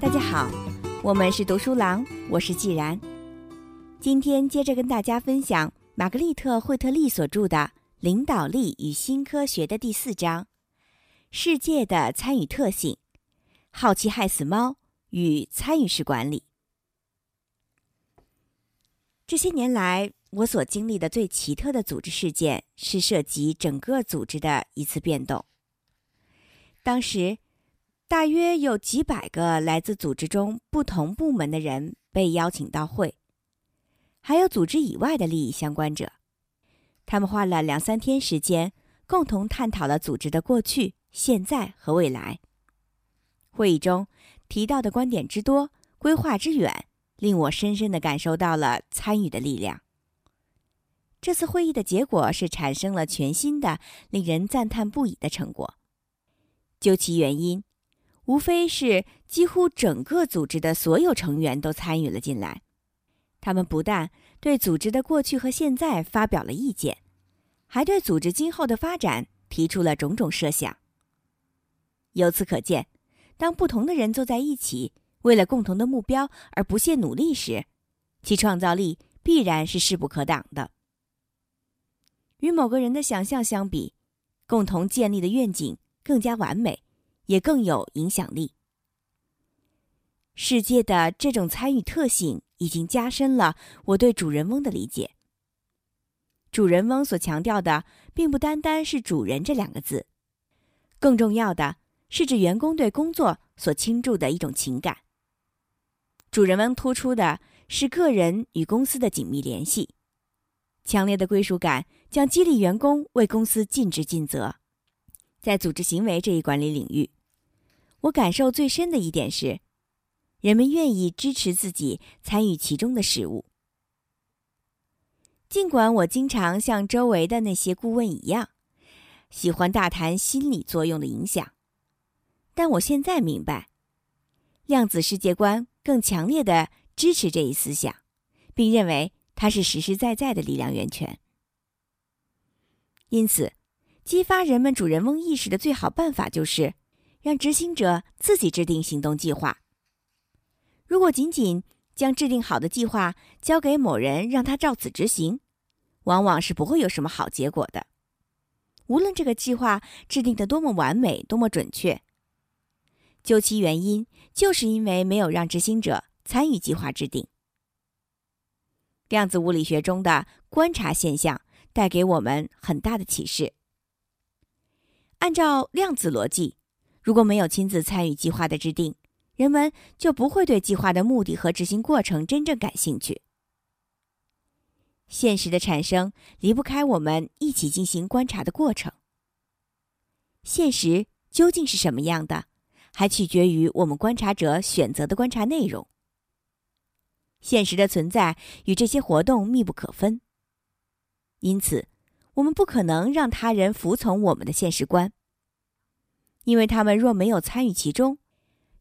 大家好，我们是读书郎，我是既然。今天接着跟大家分享玛格丽特·惠特利所著的《领导力与新科学》的第四章：世界的参与特性——好奇害死猫与参与式管理。这些年来，我所经历的最奇特的组织事件是涉及整个组织的一次变动。当时。大约有几百个来自组织中不同部门的人被邀请到会，还有组织以外的利益相关者。他们花了两三天时间，共同探讨了组织的过去、现在和未来。会议中提到的观点之多、规划之远，令我深深的感受到了参与的力量。这次会议的结果是产生了全新的、令人赞叹不已的成果。究其原因。无非是几乎整个组织的所有成员都参与了进来，他们不但对组织的过去和现在发表了意见，还对组织今后的发展提出了种种设想。由此可见，当不同的人坐在一起，为了共同的目标而不懈努力时，其创造力必然是势不可挡的。与某个人的想象相比，共同建立的愿景更加完美。也更有影响力。世界的这种参与特性已经加深了我对主人翁的理解。主人翁所强调的，并不单单是“主人”这两个字，更重要的是指员工对工作所倾注的一种情感。主人翁突出的是个人与公司的紧密联系，强烈的归属感将激励员工为公司尽职尽责。在组织行为这一管理领域。我感受最深的一点是，人们愿意支持自己参与其中的事物。尽管我经常像周围的那些顾问一样，喜欢大谈心理作用的影响，但我现在明白，量子世界观更强烈的支持这一思想，并认为它是实实在在的力量源泉。因此，激发人们主人翁意识的最好办法就是。让执行者自己制定行动计划。如果仅仅将制定好的计划交给某人让他照此执行，往往是不会有什么好结果的。无论这个计划制定的多么完美、多么准确，究其原因，就是因为没有让执行者参与计划制定。量子物理学中的观察现象带给我们很大的启示。按照量子逻辑。如果没有亲自参与计划的制定，人们就不会对计划的目的和执行过程真正感兴趣。现实的产生离不开我们一起进行观察的过程。现实究竟是什么样的，还取决于我们观察者选择的观察内容。现实的存在与这些活动密不可分，因此我们不可能让他人服从我们的现实观。因为他们若没有参与其中，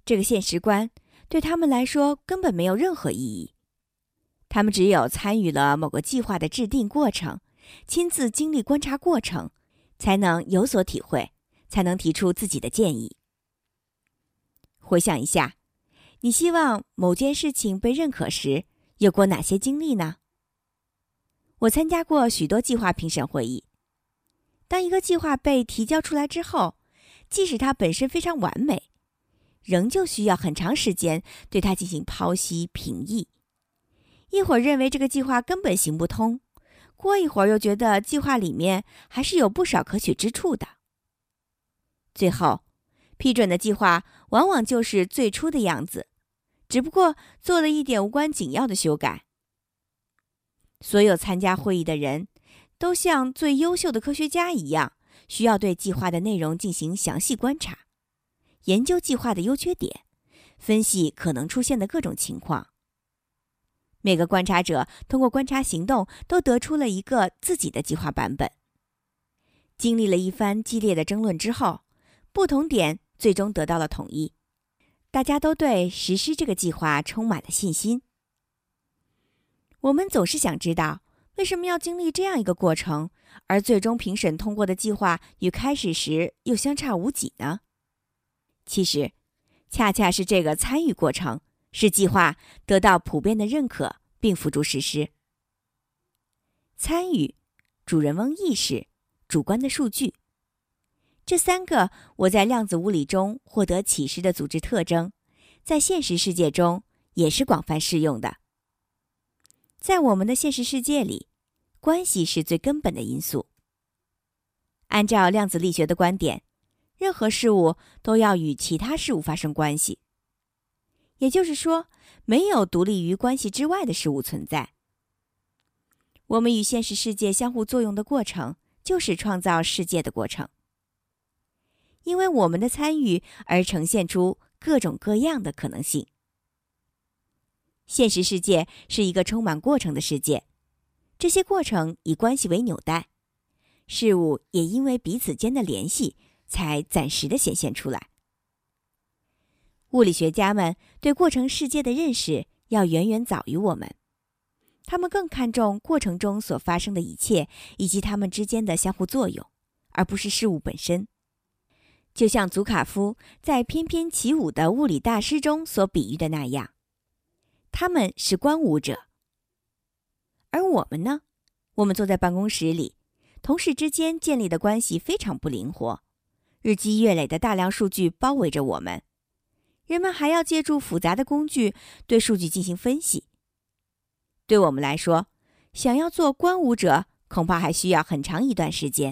这个现实观对他们来说根本没有任何意义。他们只有参与了某个计划的制定过程，亲自经历观察过程，才能有所体会，才能提出自己的建议。回想一下，你希望某件事情被认可时有过哪些经历呢？我参加过许多计划评审会议。当一个计划被提交出来之后，即使它本身非常完美，仍旧需要很长时间对它进行剖析评议。一会儿认为这个计划根本行不通，过一会儿又觉得计划里面还是有不少可取之处的。最后，批准的计划往往就是最初的样子，只不过做了一点无关紧要的修改。所有参加会议的人都像最优秀的科学家一样。需要对计划的内容进行详细观察，研究计划的优缺点，分析可能出现的各种情况。每个观察者通过观察行动，都得出了一个自己的计划版本。经历了一番激烈的争论之后，不同点最终得到了统一，大家都对实施这个计划充满了信心。我们总是想知道。为什么要经历这样一个过程，而最终评审通过的计划与开始时又相差无几呢？其实，恰恰是这个参与过程，使计划得到普遍的认可并付诸实施。参与、主人翁意识、主观的数据，这三个我在量子物理中获得启示的组织特征，在现实世界中也是广泛适用的。在我们的现实世界里，关系是最根本的因素。按照量子力学的观点，任何事物都要与其他事物发生关系。也就是说，没有独立于关系之外的事物存在。我们与现实世界相互作用的过程，就是创造世界的过程。因为我们的参与而呈现出各种各样的可能性。现实世界是一个充满过程的世界，这些过程以关系为纽带。事物也因为彼此间的联系，才暂时的显现出来。物理学家们对过程世界的认识要远远早于我们，他们更看重过程中所发生的一切以及它们之间的相互作用，而不是事物本身。就像祖卡夫在《翩翩起舞的物理大师》中所比喻的那样，他们是观舞者，而我们呢？我们坐在办公室里。同事之间建立的关系非常不灵活，日积月累的大量数据包围着我们，人们还要借助复杂的工具对数据进行分析。对我们来说，想要做观舞者，恐怕还需要很长一段时间；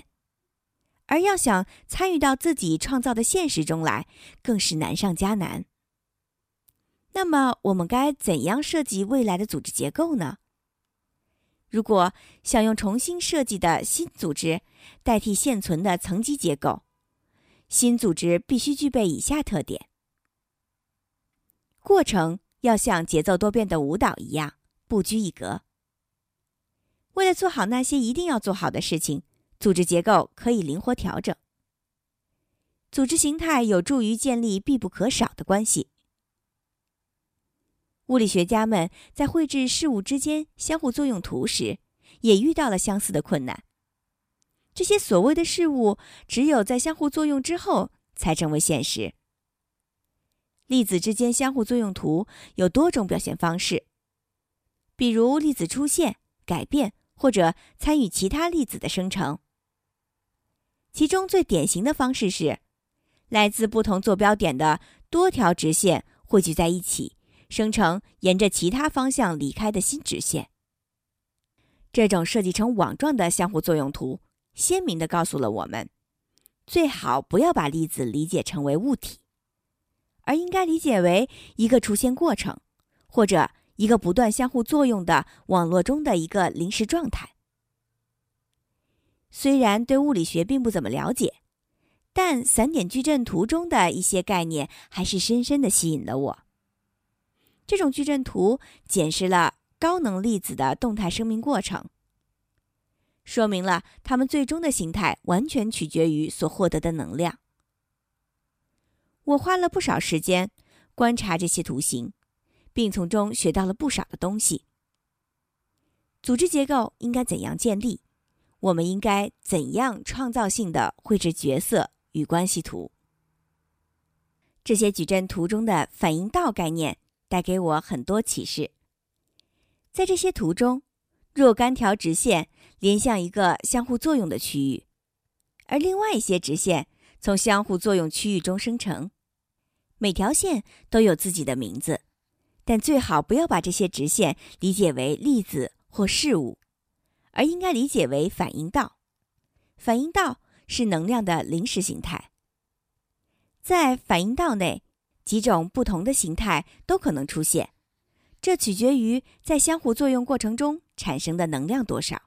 而要想参与到自己创造的现实中来，更是难上加难。那么，我们该怎样设计未来的组织结构呢？如果想用重新设计的新组织代替现存的层级结构，新组织必须具备以下特点：过程要像节奏多变的舞蹈一样不拘一格。为了做好那些一定要做好的事情，组织结构可以灵活调整。组织形态有助于建立必不可少的关系。物理学家们在绘制事物之间相互作用图时，也遇到了相似的困难。这些所谓的事物，只有在相互作用之后才成为现实。粒子之间相互作用图有多种表现方式，比如粒子出现、改变或者参与其他粒子的生成。其中最典型的方式是，来自不同坐标点的多条直线汇聚在一起。生成沿着其他方向离开的新直线。这种设计成网状的相互作用图，鲜明地告诉了我们：最好不要把粒子理解成为物体，而应该理解为一个出现过程，或者一个不断相互作用的网络中的一个临时状态。虽然对物理学并不怎么了解，但散点矩阵图中的一些概念还是深深地吸引了我。这种矩阵图检视了高能粒子的动态生命过程，说明了它们最终的形态完全取决于所获得的能量。我花了不少时间观察这些图形，并从中学到了不少的东西。组织结构应该怎样建立？我们应该怎样创造性的绘制角色与关系图？这些矩阵图中的反应道概念。带给我很多启示。在这些图中，若干条直线连向一个相互作用的区域，而另外一些直线从相互作用区域中生成。每条线都有自己的名字，但最好不要把这些直线理解为粒子或事物，而应该理解为反应道。反应道是能量的临时形态，在反应道内。几种不同的形态都可能出现，这取决于在相互作用过程中产生的能量多少。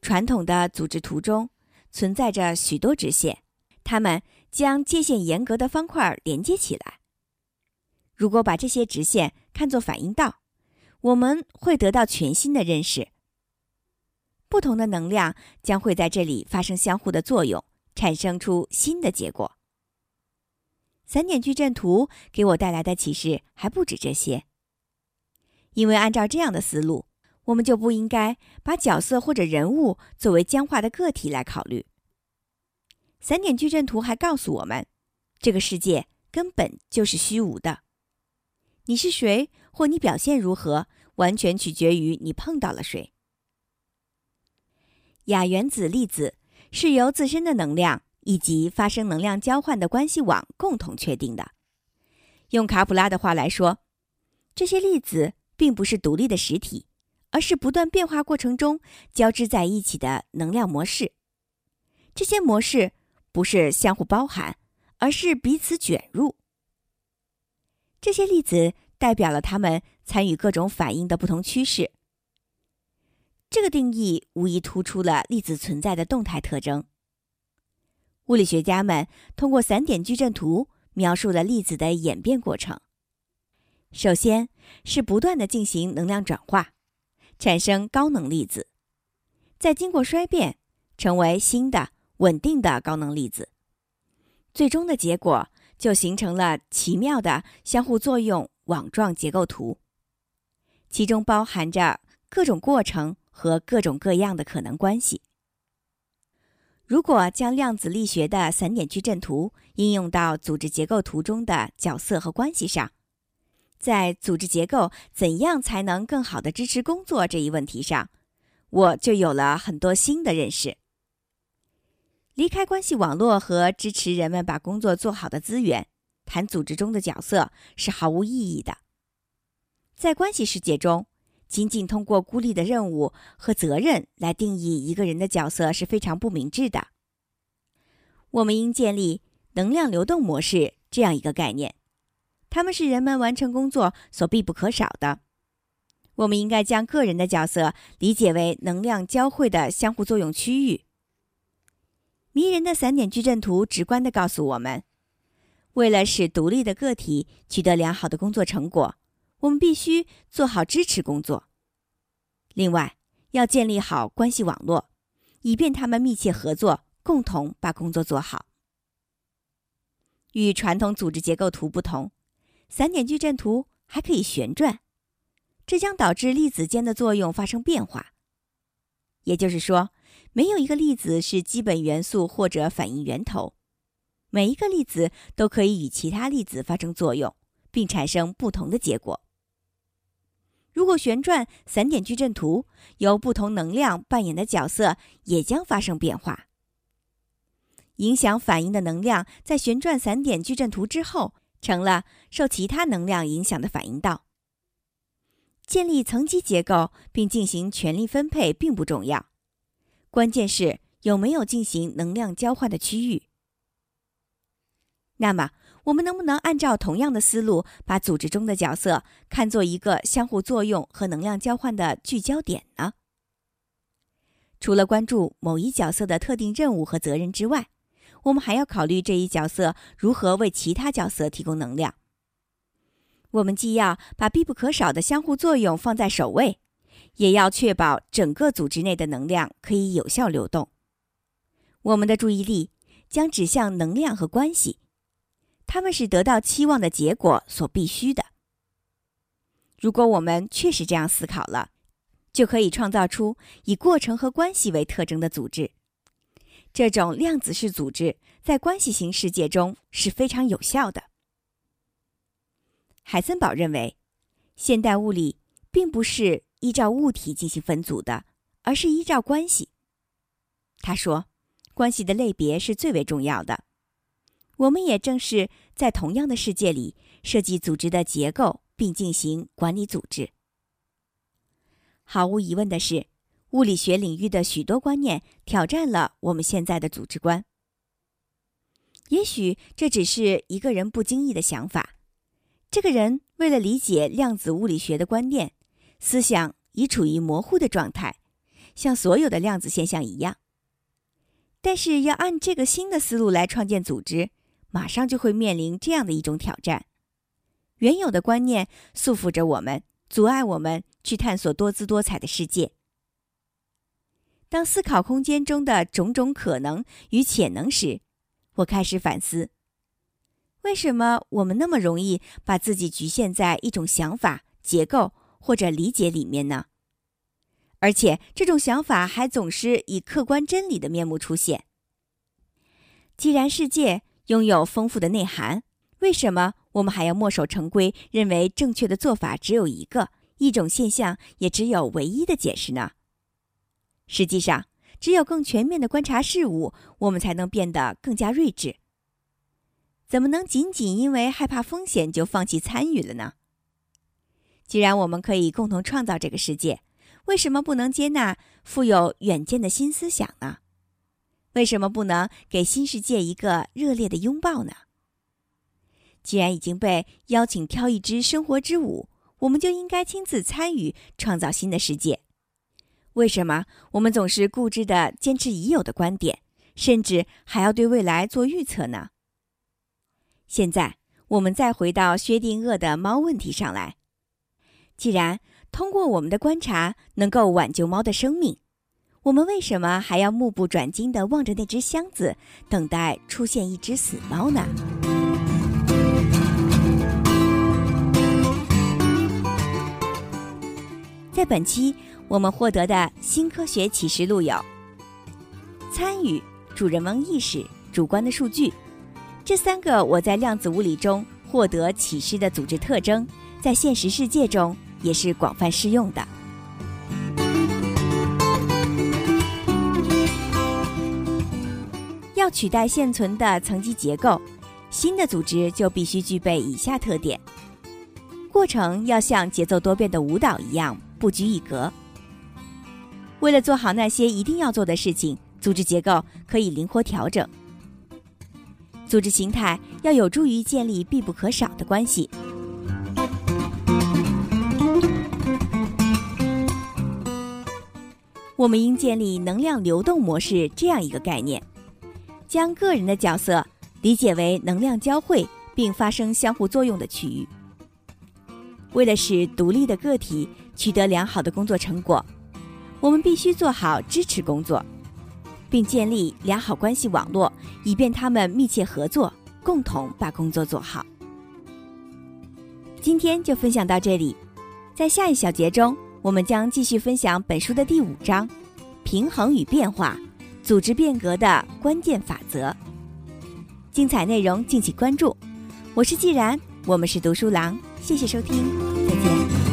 传统的组织图中存在着许多直线，它们将界限严格的方块连接起来。如果把这些直线看作反应道，我们会得到全新的认识。不同的能量将会在这里发生相互的作用，产生出新的结果。散点矩阵图给我带来的启示还不止这些，因为按照这样的思路，我们就不应该把角色或者人物作为僵化的个体来考虑。散点矩阵图还告诉我们，这个世界根本就是虚无的。你是谁，或你表现如何，完全取决于你碰到了谁。亚原子粒子是由自身的能量以及发生能量交换的关系网共同确定的。用卡普拉的话来说，这些粒子并不是独立的实体，而是不断变化过程中交织在一起的能量模式。这些模式不是相互包含，而是彼此卷入。这些粒子代表了它们参与各种反应的不同趋势。这个定义无疑突出了粒子存在的动态特征。物理学家们通过散点矩阵图描述了粒子的演变过程。首先是不断的进行能量转化，产生高能粒子，再经过衰变，成为新的稳定的高能粒子。最终的结果就形成了奇妙的相互作用网状结构图，其中包含着各种过程。和各种各样的可能关系。如果将量子力学的散点矩阵图应用到组织结构图中的角色和关系上，在组织结构怎样才能更好的支持工作这一问题上，我就有了很多新的认识。离开关系网络和支持人们把工作做好的资源，谈组织中的角色是毫无意义的。在关系世界中。仅仅通过孤立的任务和责任来定义一个人的角色是非常不明智的。我们应建立能量流动模式这样一个概念，他们是人们完成工作所必不可少的。我们应该将个人的角色理解为能量交汇的相互作用区域。迷人的散点矩阵图直观地告诉我们，为了使独立的个体取得良好的工作成果。我们必须做好支持工作。另外，要建立好关系网络，以便他们密切合作，共同把工作做好。与传统组织结构图不同，散点矩阵图还可以旋转，这将导致粒子间的作用发生变化。也就是说，没有一个粒子是基本元素或者反应源头，每一个粒子都可以与其他粒子发生作用，并产生不同的结果。如果旋转散点矩阵图，由不同能量扮演的角色也将发生变化。影响反应的能量在旋转散点矩阵图之后，成了受其他能量影响的反应道。建立层级结构并进行权力分配并不重要，关键是有没有进行能量交换的区域。那么。我们能不能按照同样的思路，把组织中的角色看作一个相互作用和能量交换的聚焦点呢？除了关注某一角色的特定任务和责任之外，我们还要考虑这一角色如何为其他角色提供能量。我们既要把必不可少的相互作用放在首位，也要确保整个组织内的能量可以有效流动。我们的注意力将指向能量和关系。他们是得到期望的结果所必须的。如果我们确实这样思考了，就可以创造出以过程和关系为特征的组织。这种量子式组织在关系型世界中是非常有效的。海森堡认为，现代物理并不是依照物体进行分组的，而是依照关系。他说，关系的类别是最为重要的。我们也正是在同样的世界里设计组织的结构，并进行管理组织。毫无疑问的是，物理学领域的许多观念挑战了我们现在的组织观。也许这只是一个人不经意的想法。这个人为了理解量子物理学的观念，思想已处于模糊的状态，像所有的量子现象一样。但是，要按这个新的思路来创建组织。马上就会面临这样的一种挑战：原有的观念束缚着我们，阻碍我们去探索多姿多彩的世界。当思考空间中的种种可能与潜能时，我开始反思：为什么我们那么容易把自己局限在一种想法、结构或者理解里面呢？而且，这种想法还总是以客观真理的面目出现。既然世界，拥有丰富的内涵，为什么我们还要墨守成规，认为正确的做法只有一个，一种现象也只有唯一的解释呢？实际上，只有更全面的观察事物，我们才能变得更加睿智。怎么能仅仅因为害怕风险就放弃参与了呢？既然我们可以共同创造这个世界，为什么不能接纳富有远见的新思想呢？为什么不能给新世界一个热烈的拥抱呢？既然已经被邀请跳一支生活之舞，我们就应该亲自参与创造新的世界。为什么我们总是固执的坚持已有的观点，甚至还要对未来做预测呢？现在，我们再回到薛定谔的猫问题上来。既然通过我们的观察能够挽救猫的生命，我们为什么还要目不转睛地望着那只箱子，等待出现一只死猫呢？在本期。我们获得的新科学启示录有：参与、主人翁意识、主观的数据，这三个我在量子物理中获得启示的组织特征，在现实世界中也是广泛适用的。要取代现存的层级结构，新的组织就必须具备以下特点：过程要像节奏多变的舞蹈一样不拘一格。为了做好那些一定要做的事情，组织结构可以灵活调整。组织形态要有助于建立必不可少的关系。我们应建立能量流动模式这样一个概念，将个人的角色理解为能量交汇并发生相互作用的区域。为了使独立的个体取得良好的工作成果。我们必须做好支持工作，并建立良好关系网络，以便他们密切合作，共同把工作做好。今天就分享到这里，在下一小节中，我们将继续分享本书的第五章：平衡与变化，组织变革的关键法则。精彩内容敬请关注。我是既然，我们是读书郎，谢谢收听，再见。